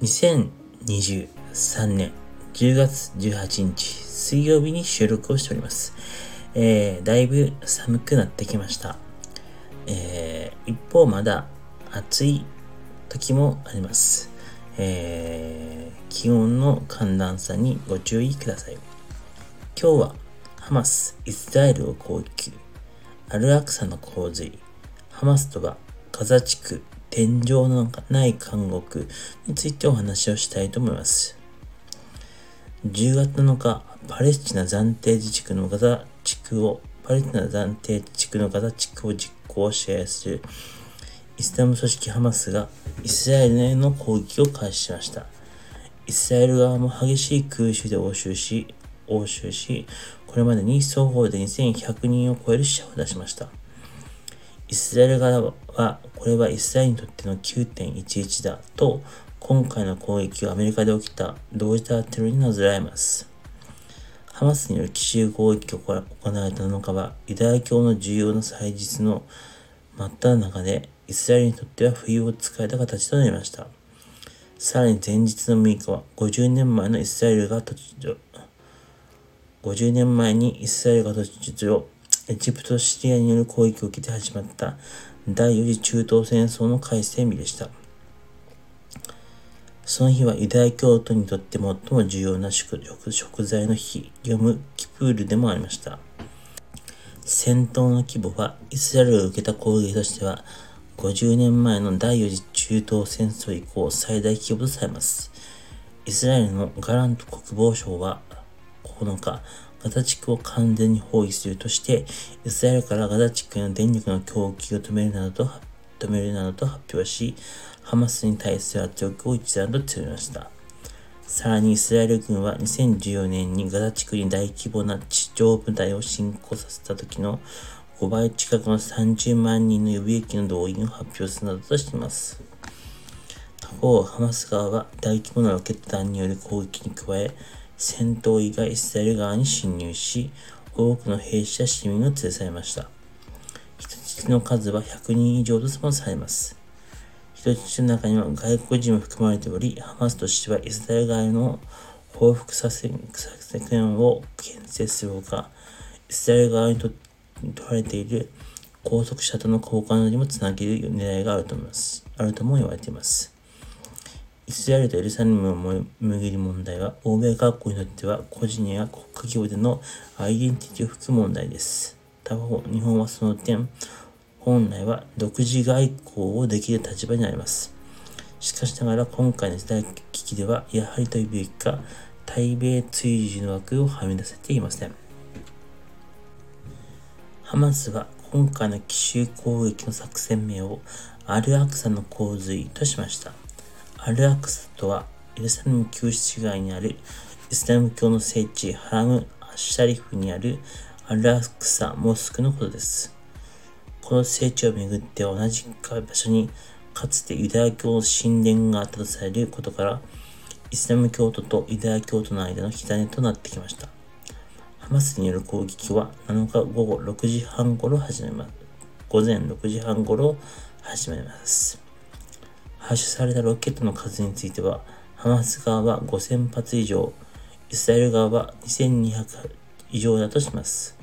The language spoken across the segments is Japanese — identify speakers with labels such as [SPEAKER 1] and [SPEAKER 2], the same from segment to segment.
[SPEAKER 1] 2023年10月18日水曜日に収録をしております。えー、だいぶ寒くなってきました。えー、一方まだ暑い時もあります。えー、気温の寒暖差にご注意ください。今日はハマス、イスラエルを攻撃、アルアクサの洪水、ハマスとはガザ地区天井のない監獄についてお話をしたいと思います。10月7日、パレスチナ暫定自治区のガザ地区を、パレスチナ暫定自治区のガザ地区を実行支配するイスラム組織ハマスがイスラエルへの攻撃を開始しました。イスラエル側も激しい空襲で応酬し、応酬し、これまでに双方で2100人を超える死者を出しました。イスラエル側は、これはイスラエルにとっての9.11だと、今回の攻撃はアメリカで起きた同時多発テロになぞらえます。ハマスによる奇襲攻撃が行われた7日は、ユダヤ教の重要な祭日の真っ只中で、イスラエルにとっては冬を使えた形となりました。さらに前日の6日は、50年前のイスラエルが突如、50年前にイスラエルが突如、エジプト、シリアによる攻撃を受けて始まった第4次中東戦争の開戦日でした。その日はユダヤ教徒にとって最も重要な食食材の日、ヨム・キプールでもありました。戦闘の規模はイスラエルが受けた攻撃としては50年前の第4次中東戦争以降最大規模とされます。イスラエルのガラント国防省は9日、ガザ地区を完全に包囲するとして、イスラエルからガザ地区への電力の供給を止めるなどと止めるなどと発表し、ハマスに対する圧力を一段と強めました。さらにイスラエル軍は2014年にガザ地区に大規模な地上部隊を侵攻させた時の5倍近くの30万人の予備役の動員を発表するなどとしています。他方、ハマス側は大規模なロケット弾による攻撃に加え、戦闘員がイスラエル側に侵入し、多くの兵士や市民を連れ去りました。人質の数は100人以上ともされます。人質の中には外国人も含まれており、ハマスとしてはイスラエル側の報復作戦を建設するほか、イスラエル側にと取られている拘束者との交換にもつなげる狙いがあると思います。あるとも言われています。イスラエルとエルサレムを巡る問題は、欧米学校にとっては個人や国家規模でのアイデンティティを含む問題です。他方、日本はその点、本来は独自外交をできる立場にあります。しかしながら今回の時代危機では、やはりというべきか、対米追従の枠をはみ出せていません。ハマスは今回の奇襲攻撃の作戦名をアルアクサの洪水としました。アルアクサとは、エルサレム旧市街にあるイスラム教の聖地ハラム・アッシャリフにあるアルアクサモスクのことです。この聖地をめぐって同じ場所にかつてユダヤ教の神殿があったとされることから、イスラム教徒とユダヤ教徒の間の火種となってきました。ハマスによる攻撃は7日午後6時半頃始めます。午前6時半頃始めます。発射されたロケットの数については、ハマス側は5000発以上、イスラエル側は2200以上だとします。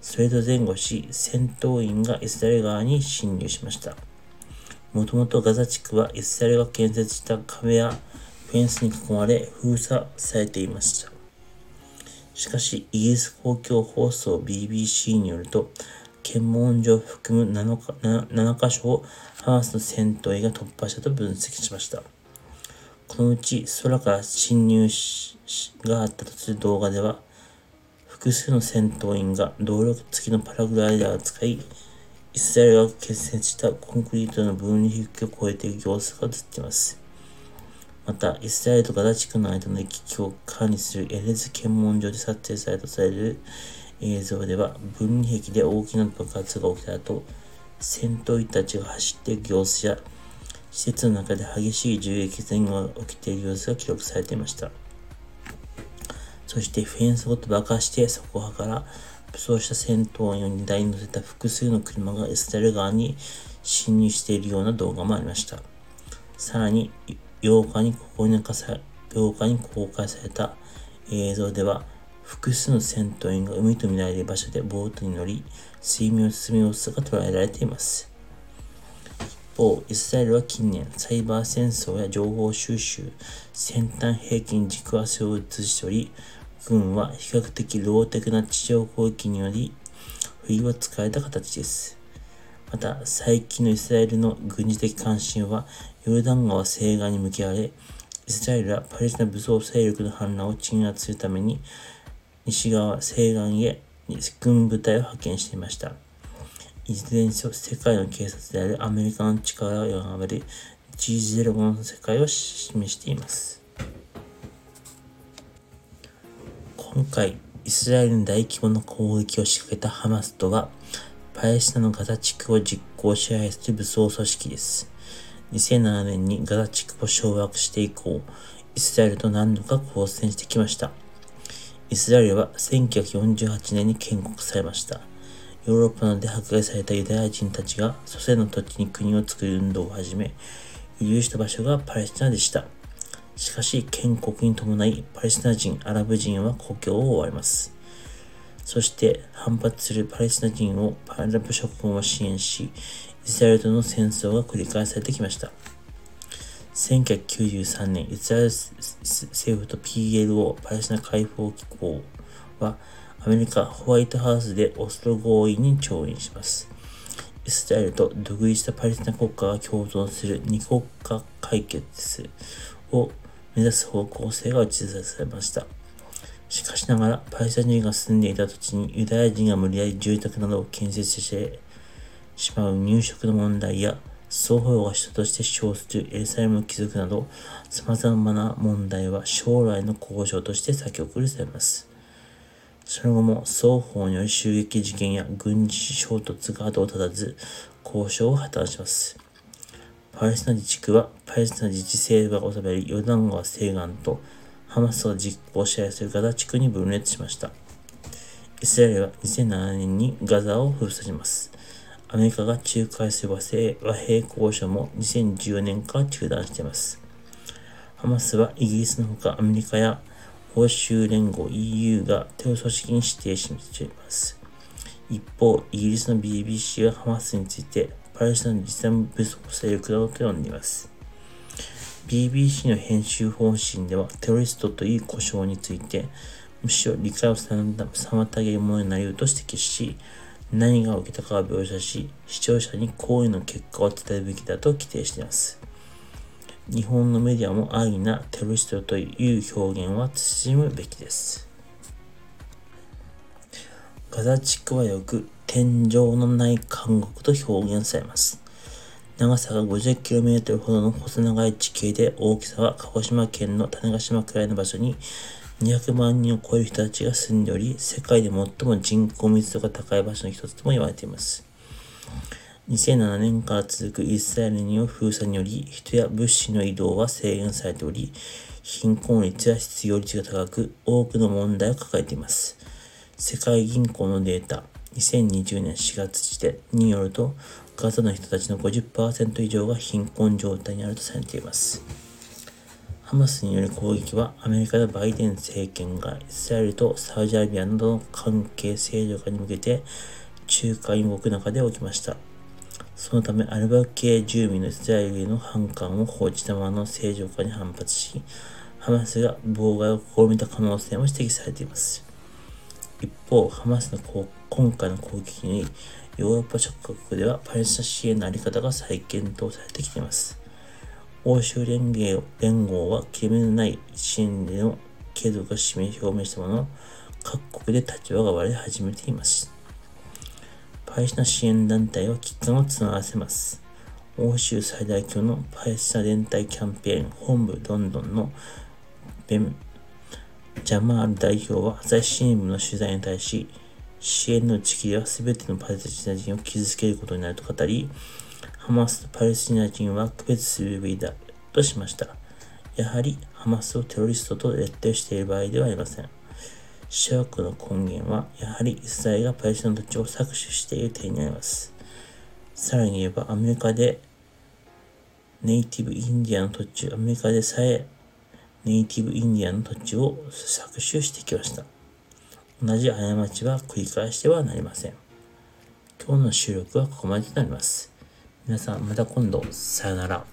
[SPEAKER 1] それと前後し、戦闘員がイスラエル側に侵入しました。もともとガザ地区はイスラエルが建設した壁やフェンスに囲まれ封鎖されていました。しかし、イギリス公共放送 BBC によると、検問所を含む 7, か 7, 7カ所をハマスの戦闘員が突破したと分析しました。このうち空から侵入があったとする動画では、複数の戦闘員が動力付きのパラグライダーを使い、イスラエルが結成したコンクリートの分離壁を越えている様子が映っています。また、イスラエルとガザ地区の間の行き来を管理するエレズ検問所で撮影されたとされる映像では、分離壁で大きな爆発が起きた後、戦闘員たちが走っている様子や、施設の中で激しい銃撃戦が起きている様子が記録されていました。そしてフェンスごと爆破して、そこから武装した戦闘員を荷台に乗せた複数の車がイスラエル側に侵入しているような動画もありました。さらに、8日に公開された映像では、複数の戦闘員が海と見られる場所でボートに乗り、水面を進む様子が捉えられています。一方、イスラエルは近年、サイバー戦争や情報収集、先端兵器に軸足を移しており、軍は比較的ローテクな地上攻撃により、不意をつかれた形です。また、最近のイスラエルの軍事的関心は、ヨルダン川西岸に向けられ、イスラエルはパレスチナ武装勢力の反乱を鎮圧するために、西側西岸へ軍部隊を派遣していました。いずれにせよ世界の警察であるアメリカの力を弱める G05 の世界を示しています。今回、イスラエルに大規模な攻撃を仕掛けたハマスとは、パレスチナのガザ地区を実行支配する武装組織です。2007年にガザ地区を掌握して以降、イスラエルと何度か交戦してきました。イスラエルは1948年に建国されました。ヨーロッパなどで迫害されたユダヤ人たちが祖先の土地に国を作る運動を始め、移住した場所がパレスチナでした。しかし、建国に伴い、パレスチナ人、アラブ人は故郷を追われます。そして、反発するパレスチナ人をパラブ諸国を支援し、イスラエルとの戦争が繰り返されてきました。1993年、イスラエル政府と PLO、パレスチナ解放機構は、アメリカ、ホワイトハウスでオスロ合意に調印します。イスラエルと独立したパレスチナ国家が共存する二国家解決を目指す方向性が打ち出されました。しかしながら、パレスチナ人が住んでいた土地にユダヤ人が無理やり住宅などを建設してしまう入植の問題や、双方が人として主張するエルサレム貴族など、様々な問題は将来の交渉として先送りされます。その後も双方による襲撃事件や軍事衝突が後を絶たず、交渉を破綻します。パレスチナ自治区はパレスチナ自治政府が治めるヨルダン川西岸とハマスを実行支配するガザ地区に分裂しました。イスラエルは2007年にガザを封鎖します。アメリカが仲介する和平交渉も2014年から中断しています。ハマスはイギリスのほかアメリカや欧州連合 EU がテロ組織に指定しています。一方、イギリスの BBC はハマスについてパレスチナの実際武装勢力だと呼んでいます。BBC の編集方針ではテロリストという故障についてむしろ理解を妨げるものになり得ると指摘し、何が起きたかを描写し、視聴者に行為の結果を伝えるべきだと規定しています。日本のメディアも安易なテロリストという表現は慎むべきです。ガザ地区はよく天井のない監獄と表現されます。長さが 50km ほどの細長い地形で大きさは鹿児島県の種子島くらいの場所に200万人を超える人たちが住んでおり、世界で最も人口密度が高い場所の一つとも言われています。2007年から続くイスラエルによる封鎖により、人や物資の移動は制限されており、貧困率や失業率が高く、多くの問題を抱えています。世界銀行のデータ、2020年4月時点によると、ガザの人たちの50%以上が貧困状態にあるとされています。ハマスによる攻撃はアメリカやバイデン政権がイスラエルとサウジアラビアなどの関係正常化に向けて仲介に動く中で起きました。そのためアルバ系住民のイスラエルへの反感を放置たままの正常化に反発し、ハマスが妨害を試みた可能性も指摘されています。一方、ハマスの今回の攻撃にヨーロッパ諸国ではパレスチナ支援の在り方が再検討されてきています。欧州連合連合は決めのない支援での継続を示表明したものの、各国で立場が割れ始めています。パレスチナ支援団体は危機感を募らせます。欧州最大級のパレスチナ連帯キャンペーン本部ロンドンのベン・ジャマール代表は朝日新聞の取材に対し、支援の打ち切りは全てのパレスチナ人を傷つけることになると語り、ハマスとパレスチナ人は区別するべきだとしました。やはりハマスをテロリストと列定している場合ではありません。シャークの根源は、やはりイスラエルがパレスチナ土地を搾取している点になります。さらに言えば、アメリカでネイティブインディアの土地、アメリカでさえネイティブインディアの土地を搾取してきました。同じ過ちは繰り返してはなりません。今日の収録はここまでとなります。皆さんまた今度さよなら。